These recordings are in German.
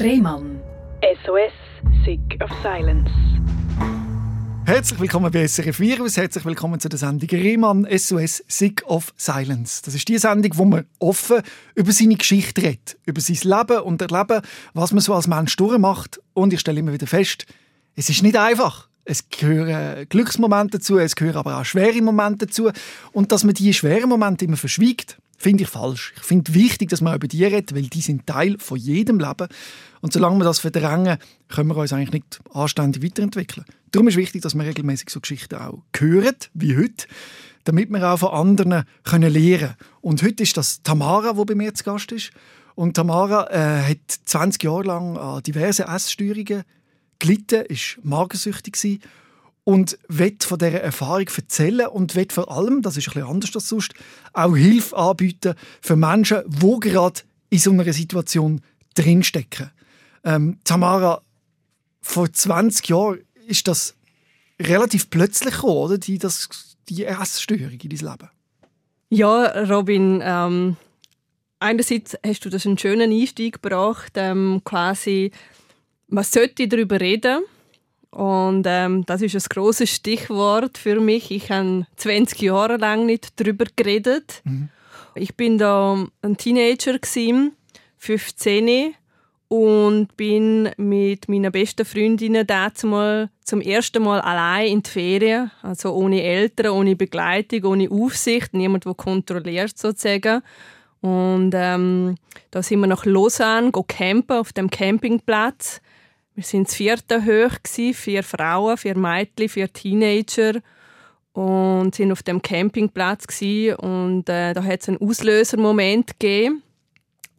Rehmann. SOS, Sick of Silence. Herzlich willkommen bei SRF Virus, herzlich willkommen zu der Sendung Rehmann SOS Sick of Silence. Das ist die Sendung, wo man offen über seine Geschichte redet, über sein Leben und Erleben, was man so als Mensch durchmacht. Und ich stelle immer wieder fest, es ist nicht einfach. Es gehören Glücksmomente dazu, es gehören aber auch schwere Momente dazu. Und dass man diese schweren Momente immer verschwiegt, finde ich falsch. Ich finde wichtig, dass man über die redet, weil die sind Teil von jedem Leben. Und solange wir das verdrängen, können wir uns eigentlich nicht anständig weiterentwickeln. Darum ist wichtig, dass wir regelmäßig so Geschichten auch hören, wie heute, damit wir auch von anderen können lernen. Und heute ist das Tamara, die bei mir zu Gast ist. Und Tamara äh, hat 20 Jahre lang an diversen Essstörungen gelitten, ist magensüchtig gewesen und wird von dieser Erfahrung erzählen und wird vor allem, das ist bisschen anders als sonst, auch Hilfe anbieten für Menschen, die gerade in so einer Situation drinstecken. Ähm, Tamara, vor 20 Jahren ist das relativ plötzlich gekommen, oder? Die, das, die Essstörung in dein Leben. Ja, Robin, ähm, einerseits hast du das einen schönen Einstieg gebracht, ähm, quasi, man sollte darüber reden, und ähm, das ist ein großes Stichwort für mich. Ich habe 20 Jahre lang nicht darüber geredet. Mhm. Ich bin da ein Teenager gewesen, 15 und bin mit meiner besten Freundin mal zum ersten Mal allein in die Ferien, also ohne Eltern, ohne Begleitung, ohne Aufsicht, niemand, der kontrolliert sozusagen. Und ähm, da sind wir nach Lausanne campen auf dem Campingplatz. Wir sind das vierte hoch, vier Frauen, vier Mädchen, vier Teenager und sind auf dem Campingplatz und äh, da hat es einen Auslösermoment gegeben.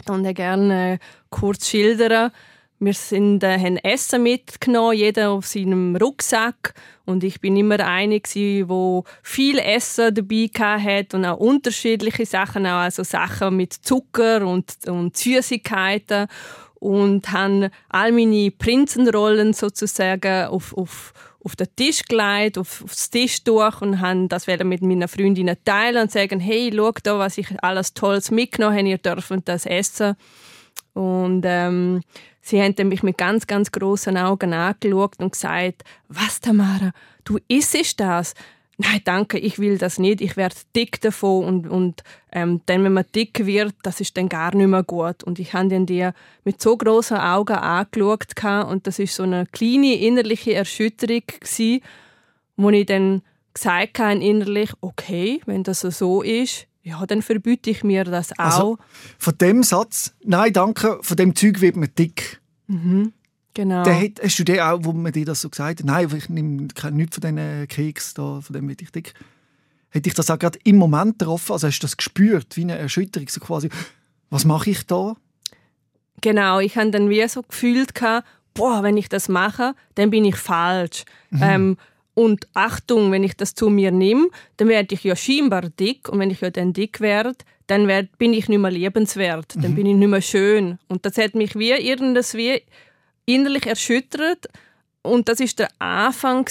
Und ich gerne äh, kurz schildern. Wir sind, äh, haben Essen mitgenommen, jeder auf seinem Rucksack. Und ich bin immer eine, wo viel Essen dabei hat und auch unterschiedliche Sachen, auch also Sachen mit Zucker und, und Süßigkeiten und habe all meine Prinzenrollen sozusagen auf, auf, auf den Tisch gelegt, auf, aufs Tischtuch und habe das mit meinen Freundinnen teilen und sagen, hey, schau da, was ich alles Tolles mitgenommen habe, ihr dürft das essen. Und ähm, sie haben mich mit ganz, ganz großen Augen angeschaut und gesagt, was Tamara, du isst das? Nein, danke, ich will das nicht, ich werde dick davon und, und ähm, dann, wenn man dick wird, das ist dann gar nicht mehr gut. Und ich habe die mit so großen Augen angeschaut und das ist so eine kleine innerliche Erschütterung gewesen, wo ich dann gesagt habe innerlich, okay, wenn das so ist, ja, dann verbiete ich mir das also, auch. Also, von dem Satz, nein, danke, von dem Zeug wird man dick. Mhm. Genau. Der hat, hast du den auch, wo man dir das so gesagt hat, nein, ich nehme nichts von diesen Keks, da, von dem will ich dick. Hätte ich das auch gerade im Moment getroffen? Also hast du das gespürt, wie eine Erschütterung, so quasi, was mache ich da? Genau, ich habe dann wie so gefühlt, boah, wenn ich das mache, dann bin ich falsch. Mhm. Ähm, und Achtung, wenn ich das zu mir nehme, dann werde ich ja scheinbar dick. Und wenn ich ja dann dick werde, dann werd, bin ich nicht mehr lebenswert. Dann mhm. bin ich nicht mehr schön. Und das hat mich wie irgendwas wie innerlich erschüttert. Und das ist der Anfang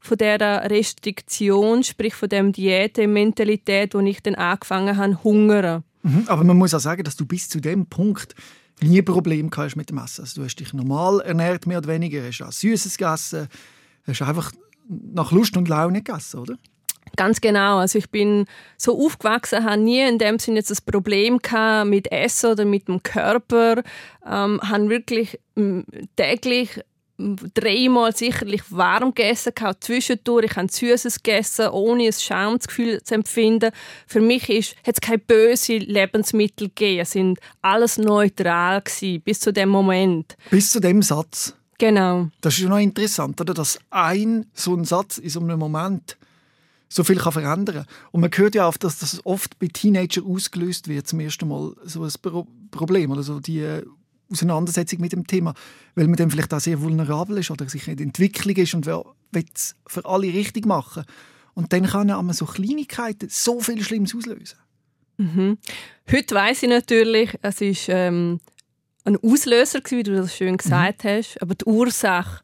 von der Restriktion, sprich von dem Diätementalität, wo ich dann angefangen habe, hungern. Mhm, aber man muss auch sagen, dass du bis zu dem Punkt nie Probleme hast mit dem Essen. Also du hast dich normal ernährt, mehr oder weniger, hast auch Süßes gegessen, hast einfach nach Lust und Laune gegessen, oder? Ganz genau. Also ich bin so aufgewachsen, habe nie in dem Sinne jetzt das Problem mit Essen oder mit dem Körper, ähm, habe wirklich ähm, täglich dreimal sicherlich warm gegessen, auch zwischendurch. Ich habe Süßes gegessen, ohne ein Schamgefühl zu empfinden. Für mich ist, hat es keine bösen Lebensmittel gegeben. Es sind alles neutral gewesen, bis zu dem Moment. Bis zu dem Satz? Genau. Das ist noch interessant, oder? dass ein so ein Satz in so einem Moment so viel kann verändern Und man hört ja oft, dass das oft bei Teenagern ausgelöst wird, zum ersten Mal so ein Pro Problem oder so die äh, Auseinandersetzung mit dem Thema, weil man dann vielleicht auch sehr vulnerabel ist oder sich in der Entwicklung ist und will es für alle richtig machen. Und dann kann man so Kleinigkeiten so viel Schlimmes auslösen. Mhm. Heute weiß ich natürlich, es ist ähm, ein Auslöser, wie du das schön gesagt mhm. hast, aber die Ursache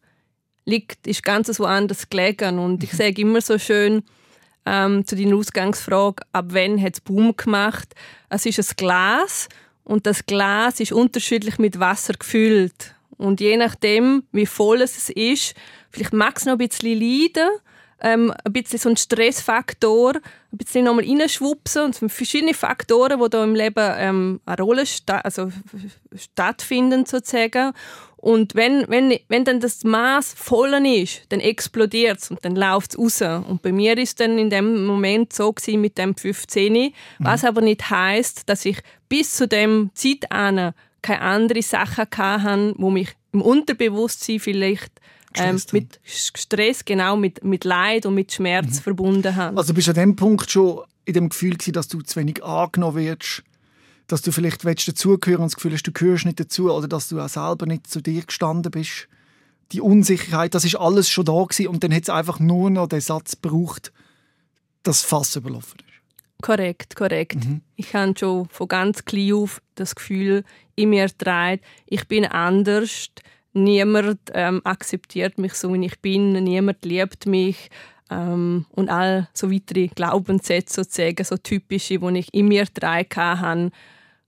liegt, ist ganz woanders gelegen. Und ich mhm. sage immer so schön, ähm, zu deiner Ausgangsfrage, ab wann hat es Boom gemacht? Es ist ein Glas und das Glas ist unterschiedlich mit Wasser gefüllt. Und je nachdem, wie voll es ist, vielleicht mag es noch ein bisschen leiden, ähm, ein bisschen so ein Stressfaktor, ein bisschen nochmal reinschwupsen und es sind verschiedene Faktoren, die da im Leben ähm, eine Rolle sta also stattfinden sozusagen. Und wenn, wenn, wenn dann das Maß voll ist, dann explodiert es und dann läuft es raus. Und bei mir ist dann in dem Moment so gewesen mit dem 15, mhm. was aber nicht heißt, dass ich bis zu dem Zeit keine andere Sachen hatte, wo mich im Unterbewusstsein vielleicht ähm, mit Stress, genau, mit, mit Leid und mit Schmerz mhm. verbunden haben. Also bist du an dem Punkt schon in dem Gefühl gewesen, dass du zu wenig angenommen wirst, dass du vielleicht willst dazugehören und das Gefühl hast, du gehörst nicht dazu oder dass du auch selber nicht zu dir gestanden bist. Die Unsicherheit, das ist alles schon da gewesen und dann hat es einfach nur noch den Satz gebraucht, dass Fass überlaufen ist. Korrekt, korrekt. Mhm. Ich habe schon von ganz klein auf das Gefühl in mir getragen, ich bin anders, niemand ähm, akzeptiert mich so, wie ich bin, niemand liebt mich ähm, und all so weitere Glaubenssätze sozusagen, so typische, die ich in mir drei hatte,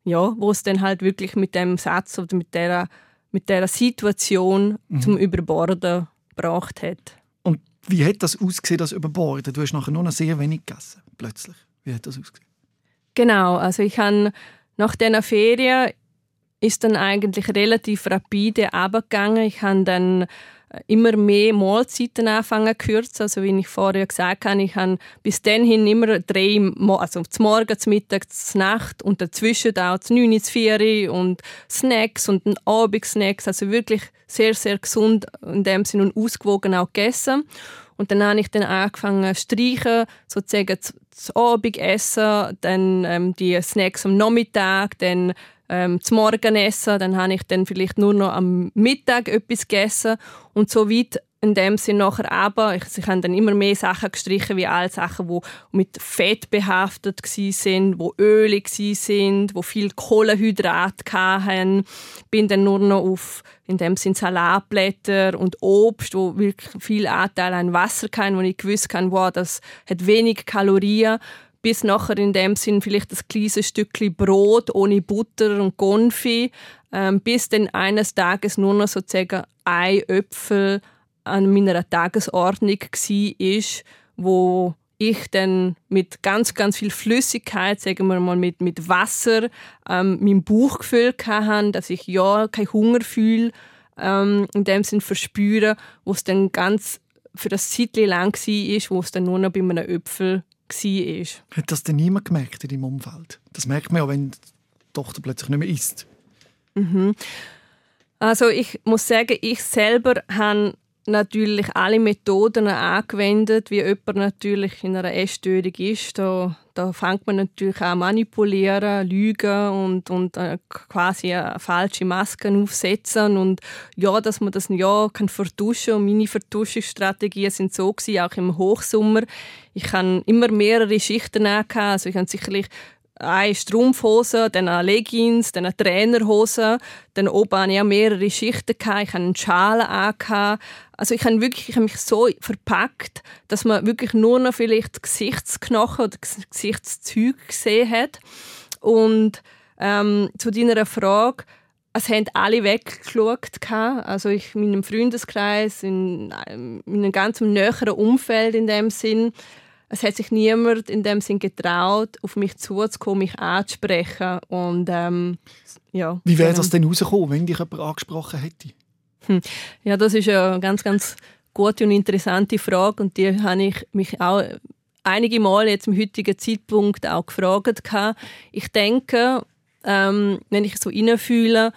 ja, wo es dann halt wirklich mit dem Satz oder mit der, mit der Situation mhm. zum Überborden gebracht hat. Und wie hat das ausgesehen, das Überborden? Du hast nachher nur noch sehr wenig gegessen, plötzlich. Wie hat das ausgesehen? Genau, also ich habe nach dieser Ferien ist dann eigentlich relativ rapide abgegangen. Ich habe dann äh, immer mehr Mahlzeiten anfangen zu kürzen. Also wie ich vorher gesagt habe, ich habe bis dahin immer drei, also zum Morgen, zum Mittag, zur Nacht und dazwischen auch zu 9, zu 4 und Snacks und Abendsnacks. Also wirklich sehr, sehr gesund in dem Sinne und ausgewogen auch gegessen. Und dann habe ich dann angefangen zu streichen, sozusagen das Abendessen, dann ähm, die Snacks am Nachmittag, dann ähm, zum Morgenessen, dann habe ich dann vielleicht nur noch am Mittag etwas gegessen und so weit in dem Sinne nachher aber, ich, ich habe dann immer mehr Sachen gestrichen, wie alle Sachen, die mit Fett behaftet sind, wo Öle sind, wo viel Kohlenhydrat hatten. Bin dann nur noch auf in dem Sinne Salatblätter und Obst, wo wirklich viel Anteil an Wasser hatten, wo ich gewusst habe, wow, das hat wenig Kalorien bis nachher in dem Sinn vielleicht das kleine Stückchen Brot ohne Butter und Konfi, ähm, bis dann eines Tages nur noch sozusagen ein Äpfel an meiner Tagesordnung war, wo ich dann mit ganz, ganz viel Flüssigkeit, sagen wir mal mit, mit Wasser, ähm, meinen Bauch gefüllt habe, dass ich ja keinen Hunger fühle, ähm, in dem Sinn verspüre, wo es dann ganz für das Zeitchen lang war, wo es dann nur noch bei einem Äpfel war. Hat das denn niemand gemerkt in deinem Umfeld? Das merkt man ja, wenn die Tochter plötzlich nicht mehr isst. Mhm. Also ich muss sagen, ich selber habe natürlich alle Methoden angewendet, wie jemand natürlich in einer Essstörung ist. Da, da fängt man natürlich an manipulieren, lügen und, und äh, quasi eine falsche Masken aufsetzen und ja, dass man das ja kann vertuschen und meine Vertuschungsstrategien sind so gewesen, auch im Hochsommer. Ich habe immer mehrere Schichten angehabt, also ich habe sicherlich eine Strumpfhose, dann eine Leggings, dann eine Trainerhose. Dann oben hatte ich auch mehrere Schichten. Ich hatte einen Schal an. Also ich habe wirklich ich habe mich so verpackt, dass man wirklich nur noch vielleicht Gesichtsknochen oder Gesichtszüge gesehen hat. Und ähm, zu deiner Frage, es haben alle weggeschaut. Also ich in meinem Freundeskreis, in, in einem ganz näheren Umfeld in dem Sinn es hat sich niemand in dem Sinn getraut, auf mich zuzukommen, mich anzusprechen. Und, ähm, ja, Wie wäre das denn rausgekommen, wenn dich jemand angesprochen hätte? Hm. Ja, das ist eine ganz, ganz gute und interessante Frage und die habe ich mich auch einige Mal jetzt im heutigen Zeitpunkt auch gefragt. Ich denke, ähm, wenn ich so fühle,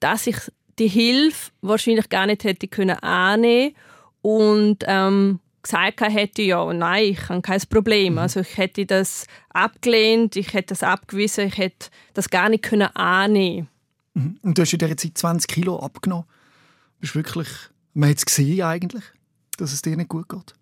dass ich die Hilfe wahrscheinlich gar nicht hätte können annehmen und ähm, gesagt hätte, ja, nein, ich habe kein Problem. Mhm. Also ich hätte das abgelehnt, ich hätte das abgewiesen, ich hätte das gar nicht können annehmen. Mhm. Und du hast in dieser Zeit 20 Kilo abgenommen. Bist wirklich, man hat es gesehen eigentlich, dass es dir nicht gut geht.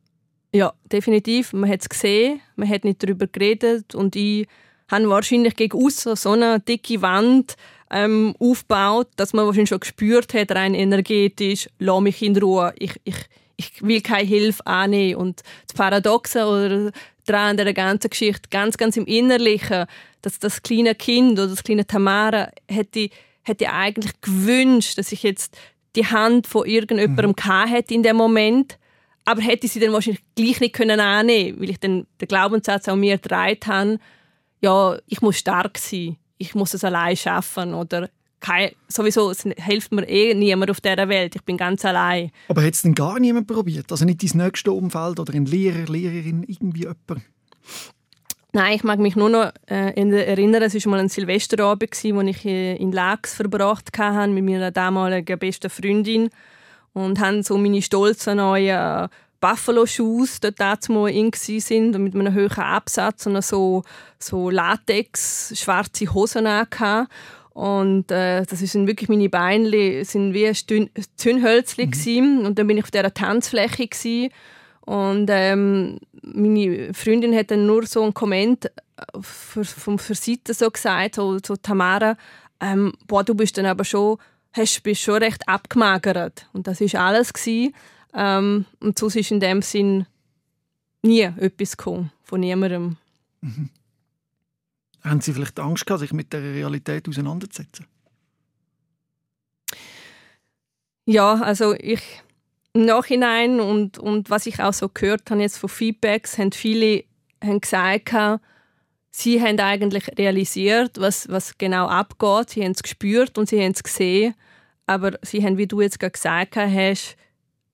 Ja, definitiv. Man hat es gesehen, man hat nicht darüber geredet und ich habe wahrscheinlich gegen außen so eine dicke Wand ähm, aufgebaut, dass man wahrscheinlich schon gespürt hat, rein energetisch, lass mich in Ruhe. Ich, ich, ich will keine Hilfe annehmen. Und das Paradoxe oder dran an der ganzen Geschichte, ganz, ganz im Innerlichen, dass das kleine Kind oder das kleine Tamara hätte, hätte eigentlich gewünscht, dass ich jetzt die Hand von irgendjemandem mhm. hätte in dem Moment, aber hätte sie dann wahrscheinlich gleich nicht können annehmen, weil ich dann den Glaubenssatz auch mir gedreht habe, ja, ich muss stark sein, ich muss es allein schaffen oder kein, sowieso es hilft mir eh niemand auf dieser Welt. Ich bin ganz allein. Aber hat es denn gar niemand probiert? Also nicht dein nächste Umfeld oder ein Lehrer, Lehrerin, irgendwie jemand? Nein, ich mag mich nur noch äh, erinnern, es war mal ein Silvesterabend, wo ich äh, in Lax verbracht habe mit meiner damaligen besten Freundin und haben so meine stolzen neuen Buffalo-Shoes dort mal in sind und mit einem hohen Absatz und so, so Latex, schwarze Hosen angehabt. Und äh, das sind wirklich meine Beine, sind wie Zündhölzli mhm. und dann bin ich auf dieser Tanzfläche gewesen. und ähm, meine Freundin hat dann nur so einen Komment äh, vom für Seite so gesagt, so, so Tamara, ähm, boah, du bist dann aber schon, hast, bist schon recht abgemagert und das ist alles gewesen. Ähm, und sonst ist in dem Sinn nie etwas gekommen, von niemandem. Mhm. Haben Sie vielleicht Angst gehabt, sich mit der Realität auseinanderzusetzen? Ja, also ich im Nachhinein und, und was ich auch so gehört habe jetzt von Feedbacks, haben viele haben gesagt, sie haben eigentlich realisiert, was, was genau abgeht. Sie haben es gespürt und sie haben es gesehen. Aber sie haben, wie du jetzt gerade gesagt hast,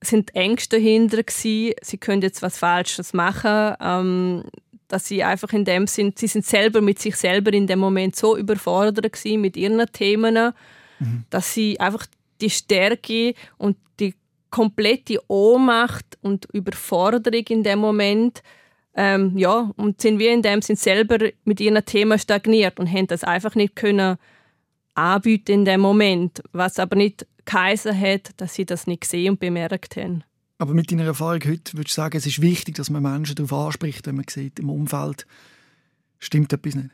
sind Ängste dahinter gewesen. Sie können jetzt was Falsches machen. Ähm, dass sie einfach in dem sind, sie sind selber mit sich selber in dem Moment so überfordert gewesen mit ihren Themen, mhm. dass sie einfach die Stärke und die komplette Ohnmacht und Überforderung in dem Moment ähm, ja und sind wir in dem sind selber mit ihren Themen stagniert und haben das einfach nicht können anbieten in dem Moment, was aber nicht geheißen hat, dass sie das nicht gesehen und bemerkt haben. Aber mit deiner Erfahrung heute würdest du sagen, es ist wichtig, dass man Menschen darauf anspricht, wenn man sieht, im Umfeld stimmt etwas nicht?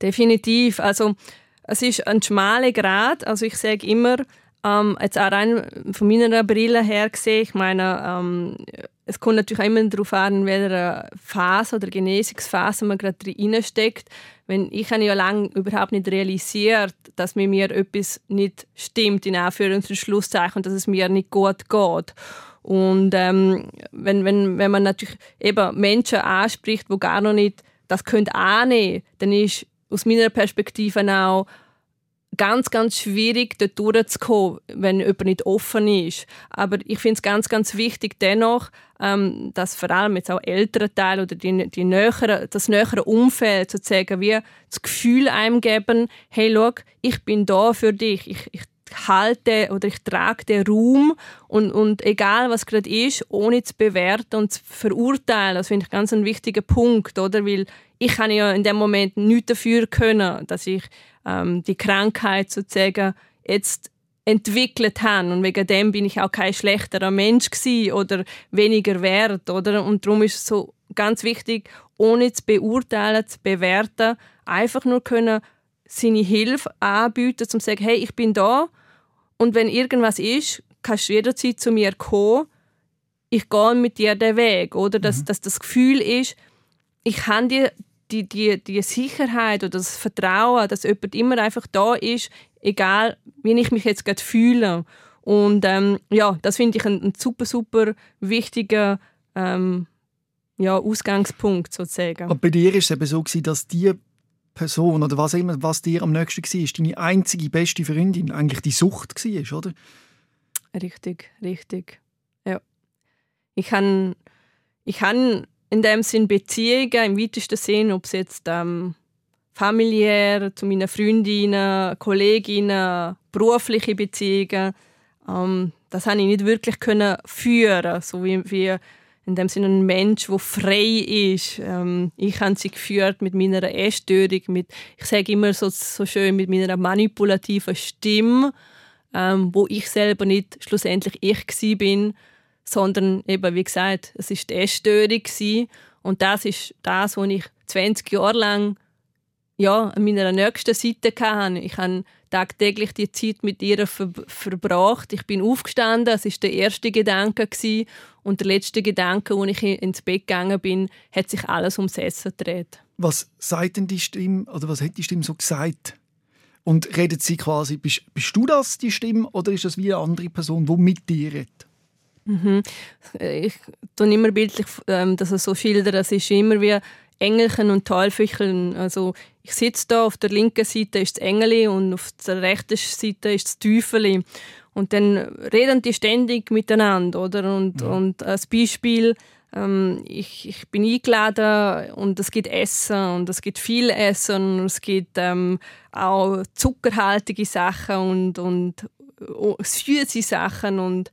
Definitiv. Also es ist ein schmaler Grad. Also ich sage immer, ähm, jetzt auch rein von meiner Brille her gesehen, ich meine, ähm, es kommt natürlich auch immer darauf an, in welcher Phase oder Genesungsphase man gerade reinsteckt. Wenn, ich habe ja lange überhaupt nicht realisiert, dass mit mir etwas nicht stimmt, in Anführungs- und Schlusszeichen, dass es mir nicht gut geht. Und ähm, wenn, wenn, wenn man natürlich eben Menschen anspricht, die gar noch nicht das können annehmen, dann ist aus meiner Perspektive auch ganz, ganz schwierig, dort durchzukommen, wenn jemand nicht offen ist. Aber ich finde es ganz, ganz wichtig dennoch, ähm, dass vor allem jetzt auch ältere Teile oder die, die nähere, das nähere Umfeld sozusagen wie das Gefühl einem geben, hey, schau, ich bin da für dich, ich, ich halte oder ich trage den Raum und, und egal was gerade ist, ohne zu bewerten und zu verurteilen, das finde ich ganz ein wichtiger Punkt, oder? Weil ich kann ja in dem Moment nichts dafür können, dass ich ähm, die Krankheit sozusagen jetzt entwickelt habe und wegen dem bin ich auch kein schlechterer Mensch oder weniger wert oder? Und darum ist es so ganz wichtig ohne zu beurteilen zu bewerten einfach nur können seine Hilfe anbieten zum zu sagen hey ich bin da. Und wenn irgendwas ist kannst du jederzeit zu mir kommen. Ich gehe mit dir den Weg oder? Dass, mhm. dass das Gefühl ist ich kann dir die, die, die Sicherheit oder das Vertrauen, dass jemand immer einfach da ist, egal wie ich mich jetzt gerade fühle. Und ähm, ja, das finde ich ein, ein, super, super wichtiger ähm, ja, Ausgangspunkt sozusagen. Aber bei dir war es eben so, gewesen, dass die Person oder was immer, was dir am nächsten war, deine einzige beste Freundin eigentlich die Sucht war, oder? Richtig, richtig. Ja. Ich kann, ich kann in dem Sinn Beziehungen im weitesten Sinn, ob es jetzt ähm, familiär, zu meinen Freundinnen, Kolleginnen, berufliche Beziehungen, ähm, das habe ich nicht wirklich können führen, so wie, wie in dem Sinne ein Mensch, der frei ist. Ähm, ich habe sie geführt mit meiner Essstörung, mit, ich sage immer so, so schön, mit meiner manipulativen Stimme, ähm, wo ich selber nicht schlussendlich ich bin, sondern eben, wie gesagt, es ist die Essstörung und das ist das, was ich 20 Jahre lang ja, an meiner nächsten Seite hatte. Ich habe tagtäglich die Zeit mit ihr ver verbracht. Ich bin aufgestanden, das ist der erste Gedanke gewesen. und der letzte Gedanke, als ich ins Bett gegangen bin, hat sich alles ums Essen gedreht. Was sagt denn die Stimme oder was hat die Stimme so gesagt? Und redet sie quasi, bist, bist du das, die Stimme, oder ist das wie eine andere Person, die mit dir redet? Mhm. Ich tue immer bildlich, ähm, dass es so schildern, es ist immer wie Engelchen und Teufelchen. Also ich sitze da, auf der linken Seite ist das Engel und auf der rechten Seite ist das Teufel. Und dann reden die ständig miteinander, oder? Und, ja. und als Beispiel, ähm, ich, ich bin eingeladen und es gibt Essen und es gibt viel Essen und es gibt ähm, auch zuckerhaltige Sachen und, und oh, süße Sachen und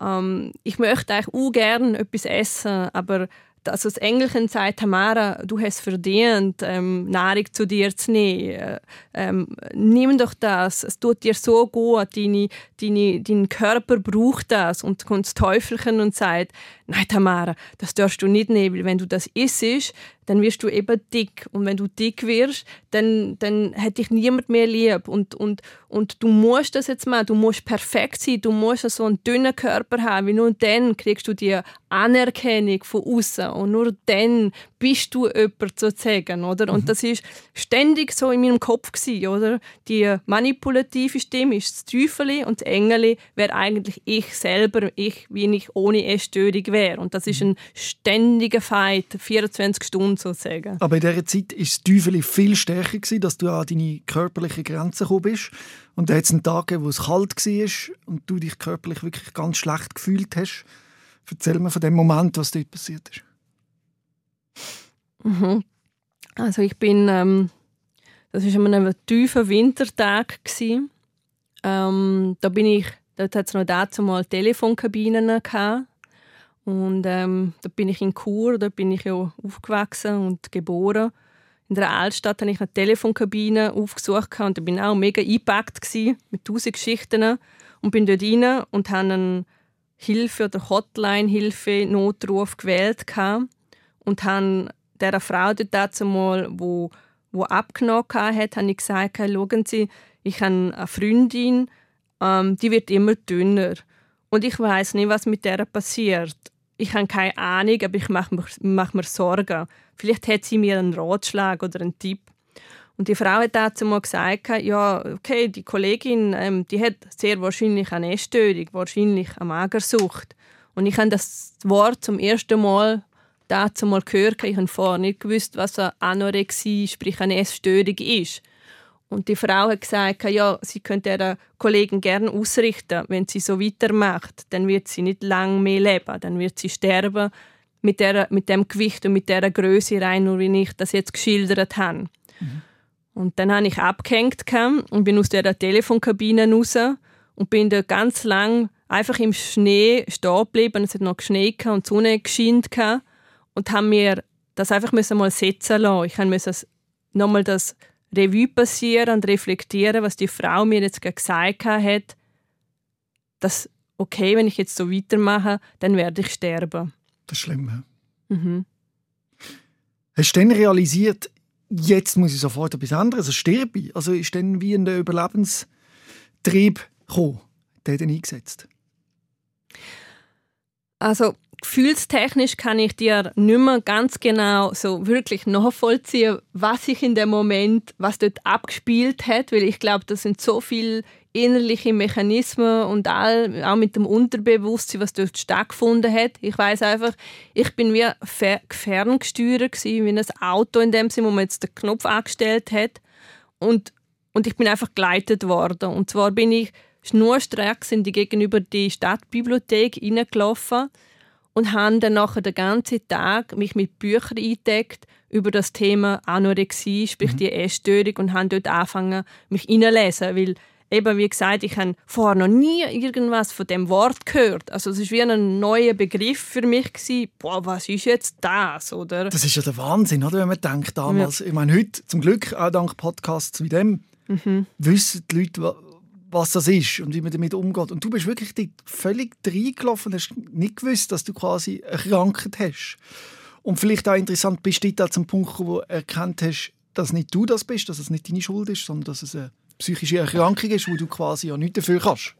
ähm, ich möchte eigentlich auch gerne etwas essen, aber also das Engelchen sagt, Tamara, du hast verdient, ähm, Nahrung zu dir zu nehmen. Ähm, nimm doch das, es tut dir so gut, deine, deine, dein Körper braucht das. Und kommt das Teufelchen und sagt, nein Tamara, das darfst du nicht nehmen, weil wenn du das isst, dann wirst du eben dick. Und wenn du dick wirst, dann, dann hat dich niemand mehr lieb. Und, und, und du musst das jetzt mal, du musst perfekt sein, du musst so einen dünnen Körper haben, weil nur dann kriegst du die Anerkennung von außen und nur dann bist du jemand sozusagen, oder? Und mhm. das ist ständig so in meinem Kopf gewesen, oder? Die manipulative Stimme ist das Teufel und das Engel wäre eigentlich ich selber, ich, wie ich ohne Essstörung wäre. Und das ist mhm. ein ständiger Fight, 24 Stunden sozusagen. Aber in dieser Zeit ist das Teufel viel stärker gewesen, dass du an deine körperliche Grenze gekommen bist. Und da hat es einen Tag gegeben, wo es kalt war und du dich körperlich wirklich ganz schlecht gefühlt hast. Erzähl mir von dem Moment, was dort passiert ist. Mhm. Also ich bin, ähm, das war an einem tiefen Wintertag Ähm, da bin ich, dort hat es noch dazu mal Telefonkabinen gehabt. Und ähm, da bin ich in Chur, da bin ich ja aufgewachsen und geboren. In der Altstadt habe ich eine Telefonkabine aufgesucht und da bin auch mega eingepackt mit tausend Geschichten und bin dort rein und habe einen Hilfe oder Hotline Hilfe Notruf gewählt und habe der Frau dort dazu mal, wo wo abgenommen hat, habe ich gesagt, schauen Sie, ich habe eine Freundin, ähm, die wird immer dünner und ich weiß nicht, was mit der passiert. Ich habe keine Ahnung, aber ich mache mir, mache mir Sorgen. Vielleicht hat sie mir einen Ratschlag oder einen Tipp. Und die Frau hat dazu mal gesagt, ja, okay, die Kollegin, ähm, die hat sehr wahrscheinlich eine Essstörung, wahrscheinlich eine Magersucht. Und ich habe das Wort zum ersten Mal dazu mal gehört. Ich habe vorher nicht gewusst, was eine Anorexie, sprich eine Essstörung ist. Und die Frau hat gesagt, ja, sie könnte ihre Kollegen gerne ausrichten, wenn sie so weitermacht, dann wird sie nicht lange mehr leben, dann wird sie sterben mit, der, mit dem Gewicht und mit der Größe rein, nur wie ich das jetzt geschildert habe. Mhm. Und dann habe ich abgehängt und bin aus der Telefonkabine raus und bin da ganz lang einfach im Schnee stehen geblieben. Es hat noch geschneit und die Sonne gescheint und haben mir das einfach mal setzen lassen. Ich musste nochmal das Revue passieren und reflektieren, was die Frau mir jetzt gesagt hat, dass okay, wenn ich jetzt so weitermache, dann werde ich sterben. Das ist schlimm. Mhm. Hast du dann realisiert, jetzt muss ich sofort etwas anderes, also sterbe ich? Also ist dann wie ein Überlebenstrieb gekommen, der dann eingesetzt? Also gefühlstechnisch kann ich dir nicht mehr ganz genau so wirklich nachvollziehen, was sich in dem Moment, was dort abgespielt hat, weil ich glaube, das sind so viele innerliche Mechanismen und all, auch mit dem Unterbewusstsein, was dort stattgefunden hat. Ich weiß einfach, ich bin wie ferngesteuert wie ein Auto in dem Sinne, wo man jetzt den Knopf angestellt hat und, und ich bin einfach geleitet worden. Und zwar bin ich schnurstracks in die gegenüber die Stadtbibliothek hineingelaufen und habe dann nachher den ganzen Tag mich mit Büchern eingedeckt über das Thema Anorexie, sprich mhm. die Essstörung und habe dort angefangen, mich hineinlesen, weil eben, wie gesagt, ich habe vorher noch nie irgendwas von dem Wort gehört. Also es war wie ein neuer Begriff für mich gewesen. Boah, was ist jetzt das, oder? Das ist ja der Wahnsinn, oder? Wenn man denkt damals. Ja. Ich meine, heute, zum Glück, auch dank Podcasts wie dem, mhm. wissen die Leute, was das ist und wie man damit umgeht. Und du bist wirklich völlig reingelaufen und hast nicht gewusst, dass du quasi eine Krankheit hast. Und vielleicht auch interessant, bist du da zum Punkt, wo du erkannt hast, dass nicht du das bist, dass es nicht deine Schuld ist, sondern dass es eine psychische Erkrankung ist, wo du quasi ja nichts dafür kannst?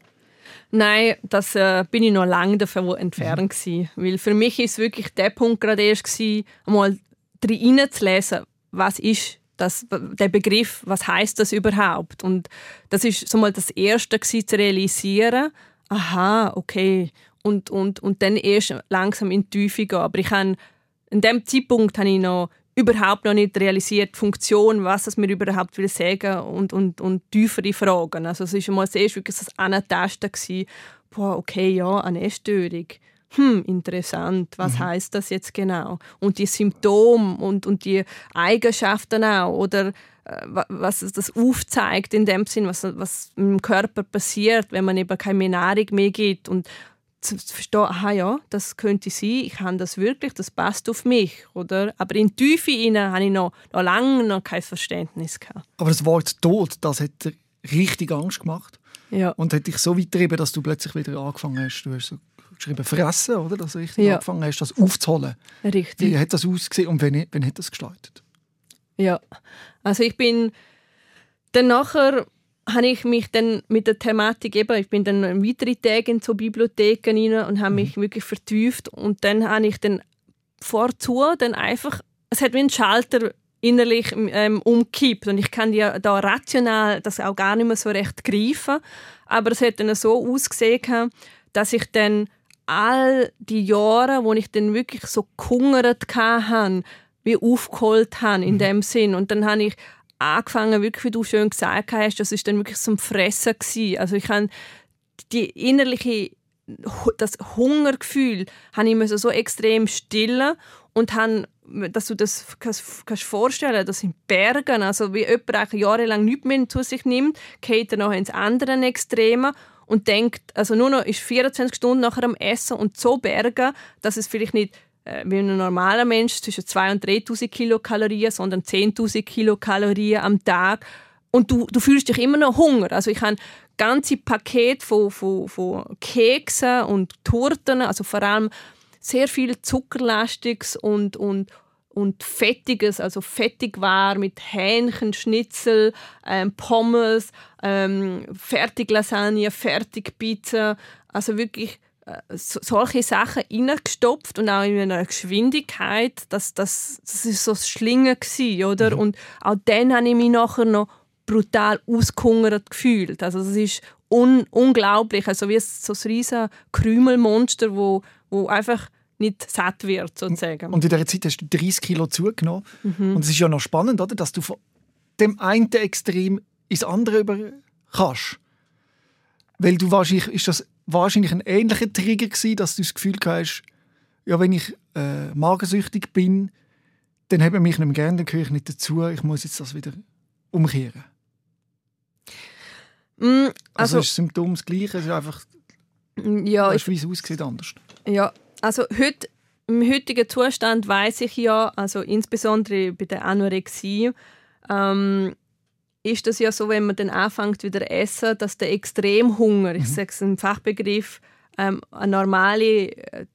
Nein, das äh, bin ich noch lange davon entfernt mhm. Weil für mich ist wirklich der Punkt gerade erst gewesen, einmal reinzulesen, was ist das, der Begriff, was heißt das überhaupt? Und das ist so mal das Erste gewesen, zu realisieren. Aha, okay. Und, und, und dann erst langsam in die Tiefe gehen. Aber ich habe, in dem Zeitpunkt habe ich noch überhaupt noch nicht realisiert, die Funktion, was es mir überhaupt will sagen und, und, und tiefere Fragen. Also es war mal erste wirklich das Antasten boah, okay, ja, eine Essstörung. Hm, interessant, was mhm. heißt das jetzt genau? Und die Symptome und, und die Eigenschaften auch, oder äh, was das aufzeigt in dem Sinn, was, was im Körper passiert, wenn man eben keine Nahrung mehr gibt und zu verstehen, aha ja, das könnte sein, ich habe das wirklich, das passt auf mich, oder? Aber in die Tiefe hinein habe ich noch, noch lange noch kein Verständnis gehabt. Aber das Wort Tod, das hat richtig Angst gemacht? Ja. Und hat dich so weit getrieben, dass du plötzlich wieder angefangen hast, du hast so geschrieben, fressen, oder? Dass du richtig ja. angefangen hast, das aufzuholen. Richtig. Wie hat das ausgesehen und wen, wen hat das gestaltet? Ja, also ich bin dann nachher habe ich mich dann mit der Thematik eben, ich bin dann weitere Tage in so Bibliotheken rein und habe mhm. mich wirklich vertieft und dann habe ich dann vorzu dann einfach, es hat wie ein Schalter innerlich ähm, umkippt und ich kann ja da rational das auch gar nicht mehr so recht greifen, aber es hat dann so ausgesehen, dass ich dann all die Jahre, wo ich dann wirklich so gehungert hatte, wie aufgeholt habe in mhm. dem Sinn und dann habe ich angefangen, wirklich, wie du schön gesagt hast, das ist dann wirklich zum Fressen gewesen. Also ich habe die innerliche das Hungergefühl habe ich so extrem stillen und habe, dass du das kannst, kannst vorstellen, das sind Bergen, also wie jemand jahrelang nichts mehr zu sich nimmt, geht er noch ins andere Extreme und denkt, also nur noch ist 24 Stunden nachher am Essen und so Bergen, dass es vielleicht nicht äh, wie ein normaler Mensch zwischen 2.000 und 3.000 Kilokalorien, sondern 10.000 Kilokalorien am Tag. Und du, du fühlst dich immer noch Hunger. Also ich habe ganze Paket von, von, von Keksen und Torten, also vor allem sehr viel Zuckerlastiges und, und, und Fettiges, also Fettigware mit Hähnchen, Schnitzel, ähm, Pommes, ähm, Fertiglasagne, Fertigpizza, also wirklich äh, solche Sachen reingestopft und auch in einer Geschwindigkeit, dass das, das ist so das Schlingen war, oder? Mhm. Und auch dann habe ich mich nachher noch brutal ausgehungert gefühlt. Also das ist un unglaublich, also wie so ein riesiges Krümelmonster, wo, wo einfach nicht satt wird, sozusagen. Und in dieser Zeit hast du 30 Kilo zugenommen. Mhm. Und es ist ja noch spannend, oder? dass du von dem einen Extrem ins andere über kannst. Weil du wahrscheinlich, ist das wahrscheinlich ein ähnlicher Trigger gewesen, dass du das Gefühl hast, ja, wenn ich äh, magensüchtig bin, dann haben mich nicht mehr gerne, dann gehöre ich nicht dazu, ich muss jetzt das wieder umkehren. Mm, also, also ist das Symptom das gleiche, es ist einfach, ja, ich, wie es aussieht, anders. Ja, also heute, im heutigen Zustand weiß ich ja, also insbesondere bei der Anorexie, ähm, ist das ja so, wenn man dann anfängt wieder essen, dass der Extremhunger, ich mhm. sage es im Fachbegriff, ähm, eine normale äh,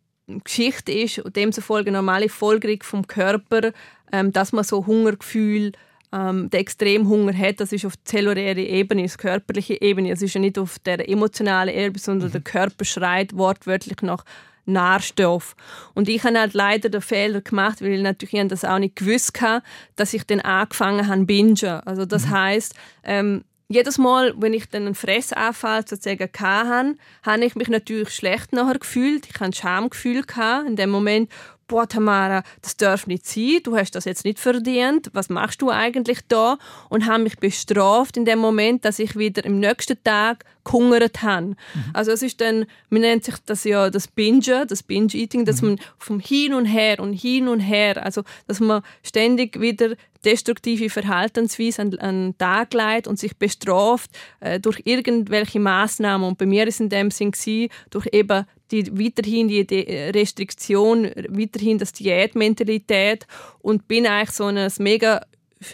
Geschichte ist und demzufolge eine normale Folgerung vom Körper, ähm, dass man so Hungergefühl, ähm, der Extremhunger hat, das ist auf zellulärer Ebene, auf körperlicher Ebene, es ist ja nicht auf der emotionalen Ebene, sondern mhm. der Körper schreit wortwörtlich nach Nährstoff. Und ich habe halt leider den Fehler gemacht, weil ich natürlich das auch nicht gewusst habe, dass ich dann angefangen habe bingen. Also das mhm. heißt, ähm, jedes Mal, wenn ich dann einen Fressanfall sozusagen hatte, habe ich mich natürlich schlecht nachher gefühlt. Ich hatte ein Schamgefühl in dem Moment, boah Tamara, das darf nicht sein, du hast das jetzt nicht verdient, was machst du eigentlich da? Und habe mich bestraft in dem Moment, dass ich wieder im nächsten Tag gehungert habe. Mhm. Also es ist dann, man nennt sich das ja das Binge, das Binge-Eating, dass mhm. man vom Hin und Her und Hin und Her, also dass man ständig wieder destruktive Verhaltensweise an, an den Tag legt und sich bestraft äh, durch irgendwelche Maßnahmen. Und bei mir ist in dem Sinn gewesen, durch eben die, weiterhin die Restriktion, weiterhin das Diätmentalität und bin eigentlich so ein mega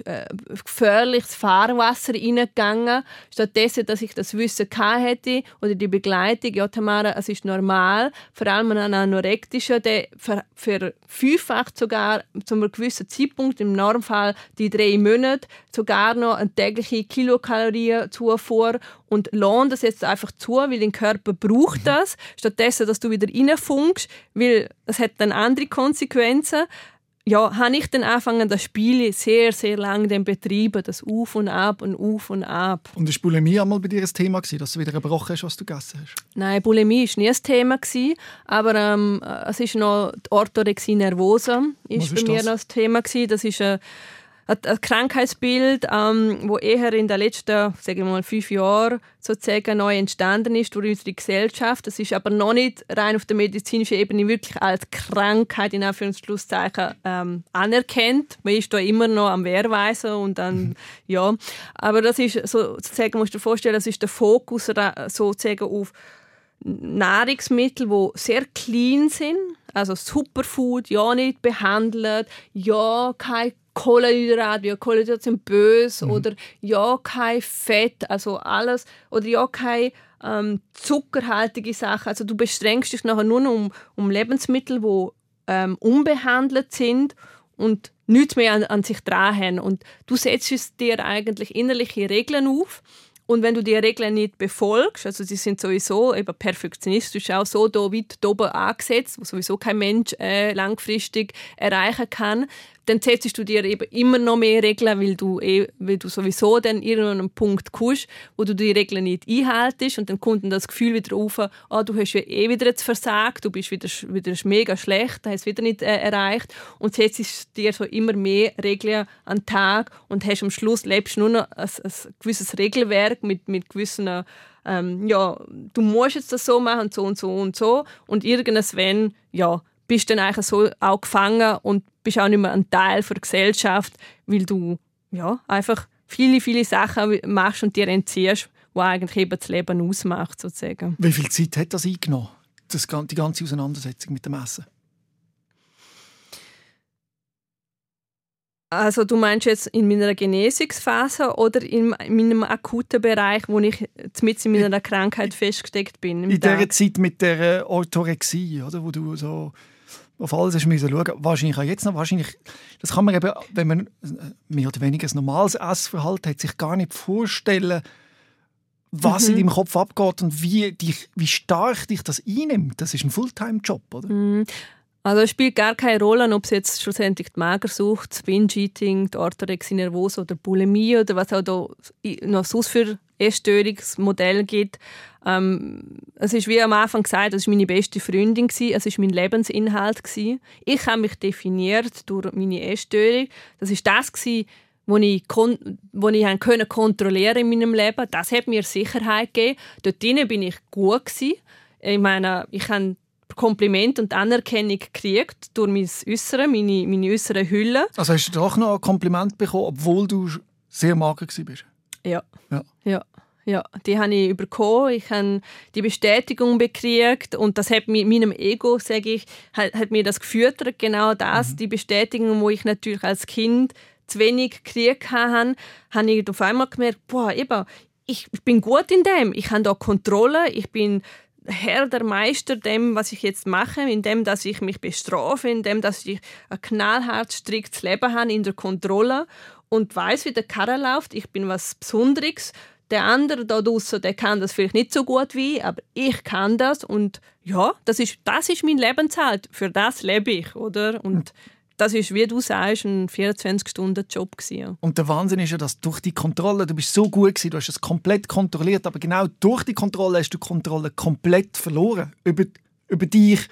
äh, gefährliches Fahrwasser reingegangen. Stattdessen, dass ich das Wissen hätte oder die Begleitung, ja Tamara, es ist normal, vor allem ein Anorektischer, der verfünffacht sogar zu einem gewissen Zeitpunkt, im Normfall die drei Monate, sogar noch eine tägliche Kilokalorienzufuhr und lohnt das jetzt einfach zu, weil dein Körper braucht mhm. das, stattdessen, dass du wieder reinfunkst, weil es hat dann andere Konsequenzen ja, habe ich dann angefangen, das Spiel sehr, sehr lange dann betrieben, das Auf und Ab und Auf und Ab. Und ist Bulimie einmal bei dir ein Thema gewesen, dass du wieder gebrochen hast, was du gegessen hast? Nein, Bulimie war nie ein Thema, gewesen, aber ähm, es ist noch die Orthorexie nervosa ist, ist bei mir das? noch ein Thema gewesen. Das ist eine ein Krankheitsbild, ähm, wo eher in den letzten, sagen wir mal, fünf Jahren sozusagen neu entstanden ist durch unsere Gesellschaft. Das ist aber noch nicht rein auf der medizinischen Ebene wirklich als Krankheit in Anführungszeichen ähm, anerkannt. Man ist da immer noch am Wehrweisen und dann mhm. ja, aber das ist sozusagen musst du dir vorstellen, das ist der Fokus sozusagen auf Nahrungsmittel, die sehr clean sind, also Superfood, ja nicht behandelt, ja kein Kohlenhydrate, ja, Kohlenhydrate sind böse mhm. oder ja, kein Fett, also alles, oder ja, keine ähm, zuckerhaltige Sachen. Also du bestrengst dich nachher nur noch um, um Lebensmittel, die ähm, unbehandelt sind und nichts mehr an, an sich dran haben. Und du setzt dir eigentlich innerliche Regeln auf, und wenn du die Regeln nicht befolgst, also sie sind sowieso eben perfektionistisch auch so da weit oben angesetzt, wo sowieso kein Mensch äh, langfristig erreichen kann, dann setzt du dir eben immer noch mehr Regeln, weil du, eh, weil du sowieso dann irgendeinen Punkt kommst, wo du die Regeln nicht einhaltest und dann kommt dann das Gefühl wieder auf, oh, du hast ja eh wieder jetzt versagt, du bist wieder, wieder mega schlecht, hast es wieder nicht äh, erreicht und setzt dir so immer mehr Regeln an den Tag und hast am Schluss lebst nur noch ein, ein gewisses Regelwerk mit, mit gewissen ähm, ja, du musst jetzt das so machen, so und so und so und irgendwann, ja, bist dann eigentlich so auch gefangen und bist auch nicht mehr ein Teil der Gesellschaft, weil du ja, einfach viele, viele Sachen machst und dir entziehst, die eigentlich eben das Leben ausmacht. Sozusagen. Wie viel Zeit hat das eingenommen, das, die ganze Auseinandersetzung mit dem Essen? Also du meinst jetzt in meiner Genesungsphase oder in meinem akuten Bereich, wo ich mit in meiner Krankheit festgesteckt bin? In dieser Zeit mit der Orthorexie, oder, wo du so auf alles hast müssen schauen. Wahrscheinlich auch jetzt noch. Wahrscheinlich, das kann man eben, wenn man mehr oder weniger ein normales Essverhalten hat, sich gar nicht vorstellen, was mhm. in deinem Kopf abgeht und wie, dich, wie stark dich das einnimmt. Das ist ein Fulltime-Job, oder? Mhm. Also es spielt gar keine Rolle, ob es jetzt schlussendlich die Magersucht, das Binge-Eating, die Orthorexie nervosa oder Bulimie oder was auch da noch sonst für Essstörungsmodell gibt. Ähm, es ist wie am Anfang gesagt, es war meine beste Freundin, gewesen, es war mein Lebensinhalt. Gewesen. Ich habe mich definiert durch meine Essstörung. Das ist das, wo ich, wo ich können kontrollieren in meinem Leben. Das hat mir Sicherheit gegeben. Dort bin ich gut. Gewesen. Ich meine, ich habe Kompliment und Anerkennung gekriegt durch mein Äußere, meine, meine äußere Hülle. Also hast du doch noch ein Kompliment bekommen, obwohl du sehr mager warst? Ja. ja. ja. Ja, die habe ich bekommen. Ich habe die Bestätigung bekriegt und das hat mit meinem Ego, sage ich, hat, hat, mir das gefüttert. Genau das, mhm. die Bestätigung, wo ich natürlich als Kind zu wenig gekriegt habe, habe ich auf einmal gemerkt, boah, eben, ich, ich bin gut in dem. Ich habe da Kontrolle. Ich bin Herr der Meister dem, was ich jetzt mache, in dem, dass ich mich bestrafe, in dem, dass ich ein knallhart striktes Leben habe in der Kontrolle und weiß, wie der Karre läuft. Ich bin was Besonderes. Der andere da draußen, der kann das vielleicht nicht so gut wie, aber ich kann das und ja, das ist, das ist mein Lebenshalt. Für das lebe ich, oder? Und das ist, wie du sagst, ein 24-Stunden-Job. Und der Wahnsinn ist ja, dass durch die Kontrolle, du bist so gut gewesen, du hast es komplett kontrolliert, aber genau durch die Kontrolle hast du die Kontrolle komplett verloren über, über dich,